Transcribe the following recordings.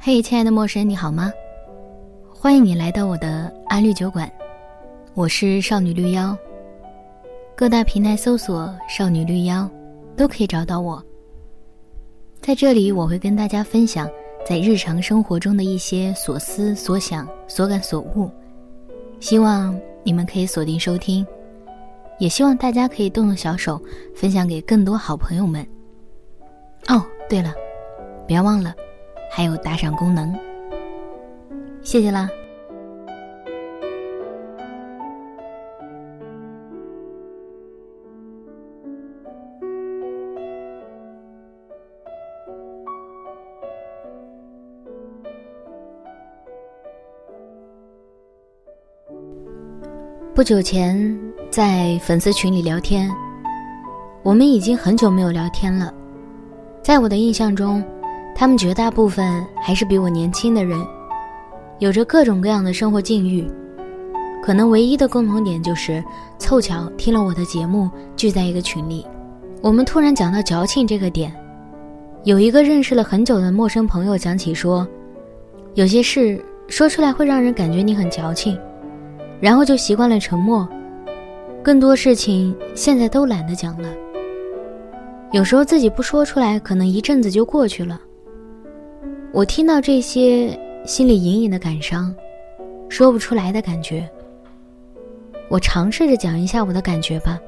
嘿，亲爱的陌生人，你好吗？欢迎你来到我的安绿酒馆，我是少女绿妖。各大平台搜索“少女绿妖”，都可以找到我。在这里，我会跟大家分享在日常生活中的一些所思所想、所感所悟，希望你们可以锁定收听，也希望大家可以动动小手，分享给更多好朋友们。哦，对了，别忘了。还有打赏功能，谢谢啦。不久前在粉丝群里聊天，我们已经很久没有聊天了，在我的印象中。他们绝大部分还是比我年轻的人，有着各种各样的生活境遇，可能唯一的共同点就是凑巧听了我的节目，聚在一个群里。我们突然讲到矫情这个点，有一个认识了很久的陌生朋友讲起说，有些事说出来会让人感觉你很矫情，然后就习惯了沉默，更多事情现在都懒得讲了。有时候自己不说出来，可能一阵子就过去了。我听到这些，心里隐隐的感伤，说不出来的感觉。我尝试着讲一下我的感觉吧，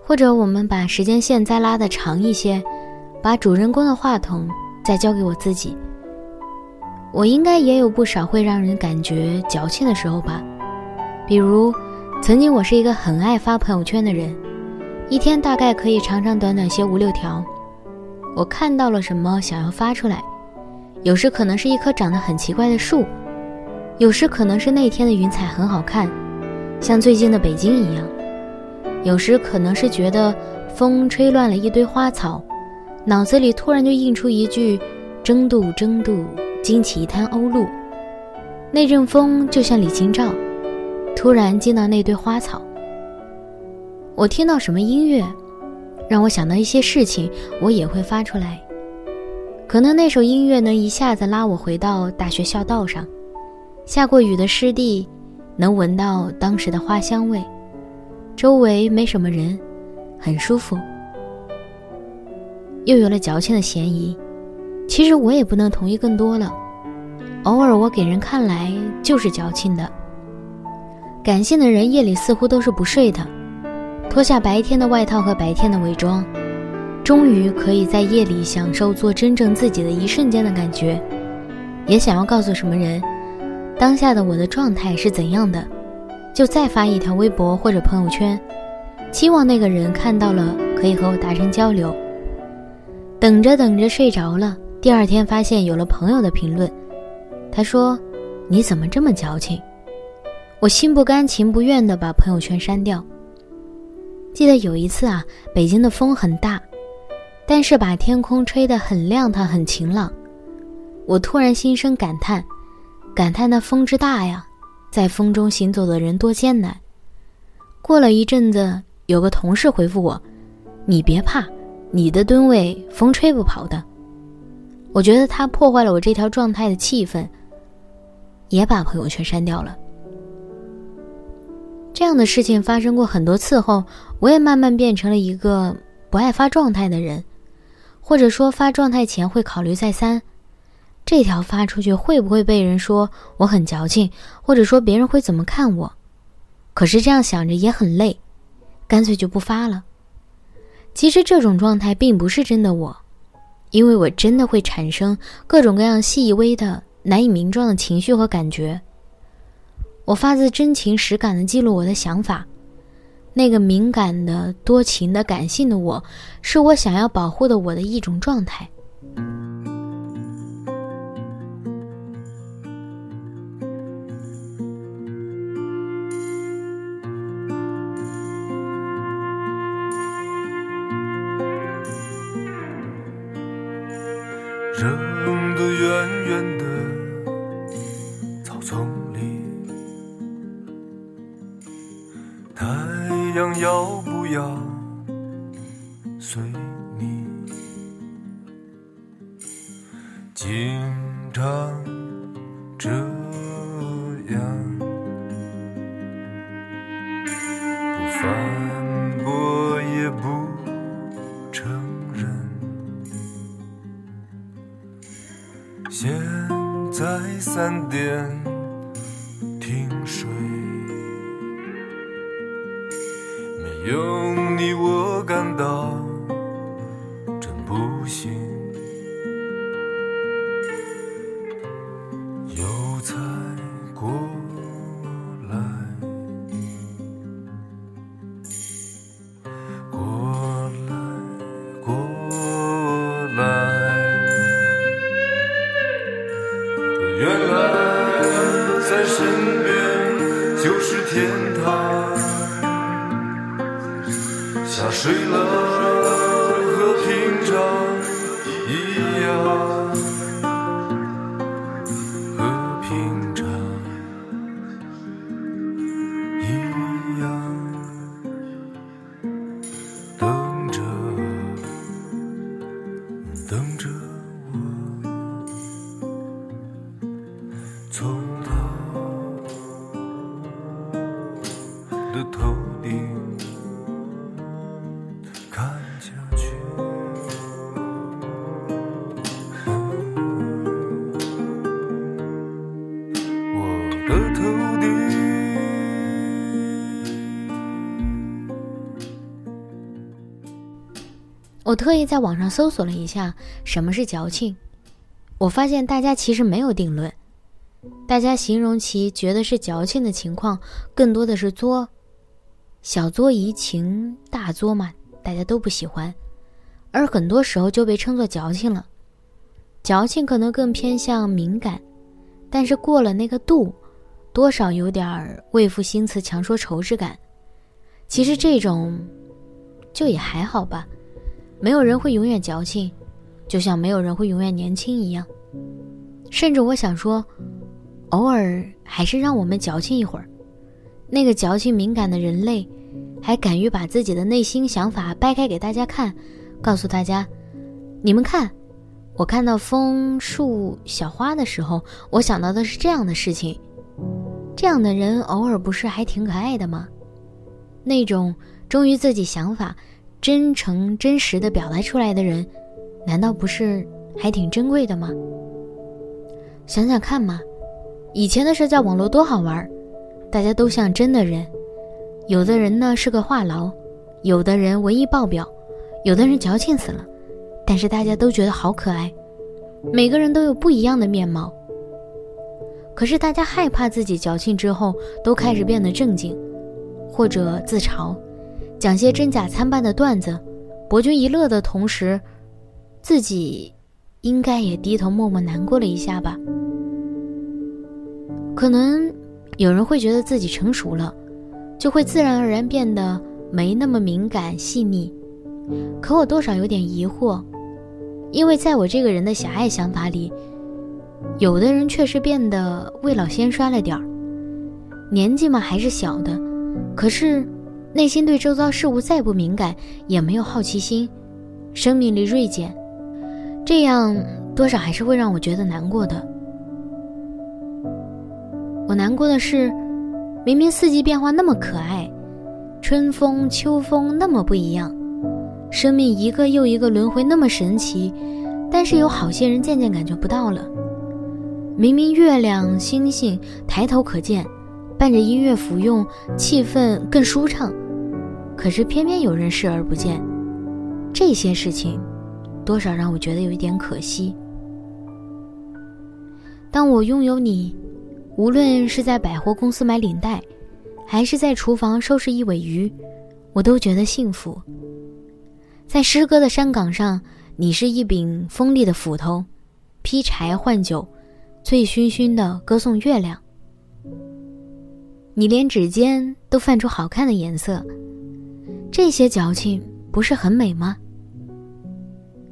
或者我们把时间线再拉的长一些，把主人公的话筒再交给我自己。我应该也有不少会让人感觉矫情的时候吧，比如，曾经我是一个很爱发朋友圈的人，一天大概可以长长短短写五六条。我看到了什么，想要发出来。有时可能是一棵长得很奇怪的树，有时可能是那天的云彩很好看，像最近的北京一样；有时可能是觉得风吹乱了一堆花草，脑子里突然就映出一句“争渡，争渡，惊起一滩鸥鹭”。那阵风就像李清照，突然进到那堆花草。我听到什么音乐，让我想到一些事情，我也会发出来。可能那首音乐能一下子拉我回到大学校道上，下过雨的湿地，能闻到当时的花香味，周围没什么人，很舒服。又有了矫情的嫌疑，其实我也不能同意更多了。偶尔我给人看来就是矫情的。感性的人夜里似乎都是不睡的，脱下白天的外套和白天的伪装。终于可以在夜里享受做真正自己的一瞬间的感觉，也想要告诉什么人，当下的我的状态是怎样的，就再发一条微博或者朋友圈，期望那个人看到了可以和我达成交流。等着等着睡着了，第二天发现有了朋友的评论，他说：“你怎么这么矫情？”我心不甘情不愿地把朋友圈删掉。记得有一次啊，北京的风很大。但是把天空吹得很亮堂、很晴朗，我突然心生感叹，感叹那风之大呀，在风中行走的人多艰难。过了一阵子，有个同事回复我：“你别怕，你的吨位风吹不跑的。”我觉得他破坏了我这条状态的气氛，也把朋友圈删掉了。这样的事情发生过很多次后，我也慢慢变成了一个不爱发状态的人。或者说发状态前会考虑再三，这条发出去会不会被人说我很矫情，或者说别人会怎么看我？可是这样想着也很累，干脆就不发了。其实这种状态并不是真的我，因为我真的会产生各种各样细微的难以名状的情绪和感觉。我发自真情实感的记录我的想法。那个敏感的、多情的、感性的我，是我想要保护的我的一种状态。扔得远远的要随你？经常这样，不反驳也不承认。现在三点我特意在网上搜索了一下什么是矫情，我发现大家其实没有定论，大家形容其觉得是矫情的情况，更多的是作，小作怡情，大作嘛，大家都不喜欢，而很多时候就被称作矫情了。矫情可能更偏向敏感，但是过了那个度，多少有点儿为赋新词强说愁之感。其实这种，就也还好吧。没有人会永远矫情，就像没有人会永远年轻一样。甚至我想说，偶尔还是让我们矫情一会儿。那个矫情敏感的人类，还敢于把自己的内心想法掰开给大家看，告诉大家：你们看，我看到枫树小花的时候，我想到的是这样的事情。这样的人偶尔不是还挺可爱的吗？那种忠于自己想法。真诚真实的表达出来的人，难道不是还挺珍贵的吗？想想看嘛，以前的社交网络多好玩，大家都像真的人。有的人呢是个话痨，有的人文艺爆表，有的人矫情死了，但是大家都觉得好可爱。每个人都有不一样的面貌。可是大家害怕自己矫情之后都开始变得正经，或者自嘲。讲些真假参半的段子，博君一乐的同时，自己应该也低头默默难过了一下吧。可能有人会觉得自己成熟了，就会自然而然变得没那么敏感细腻。可我多少有点疑惑，因为在我这个人的狭隘想法里，有的人确实变得未老先衰了点儿。年纪嘛还是小的，可是。内心对周遭事物再不敏感，也没有好奇心，生命力锐减，这样多少还是会让我觉得难过的。我难过的是，明明四季变化那么可爱，春风秋风那么不一样，生命一个又一个轮回那么神奇，但是有好些人渐渐感觉不到了。明明月亮星星抬头可见。伴着音乐服用，气氛更舒畅。可是偏偏有人视而不见，这些事情，多少让我觉得有一点可惜。当我拥有你，无论是在百货公司买领带，还是在厨房收拾一尾鱼，我都觉得幸福。在诗歌的山岗上，你是一柄锋利的斧头，劈柴换酒，醉醺醺的歌颂月亮。你连指尖都泛出好看的颜色，这些矫情不是很美吗？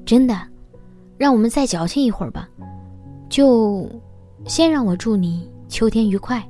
真的，让我们再矫情一会儿吧。就先让我祝你秋天愉快。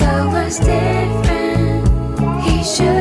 so was different. He should.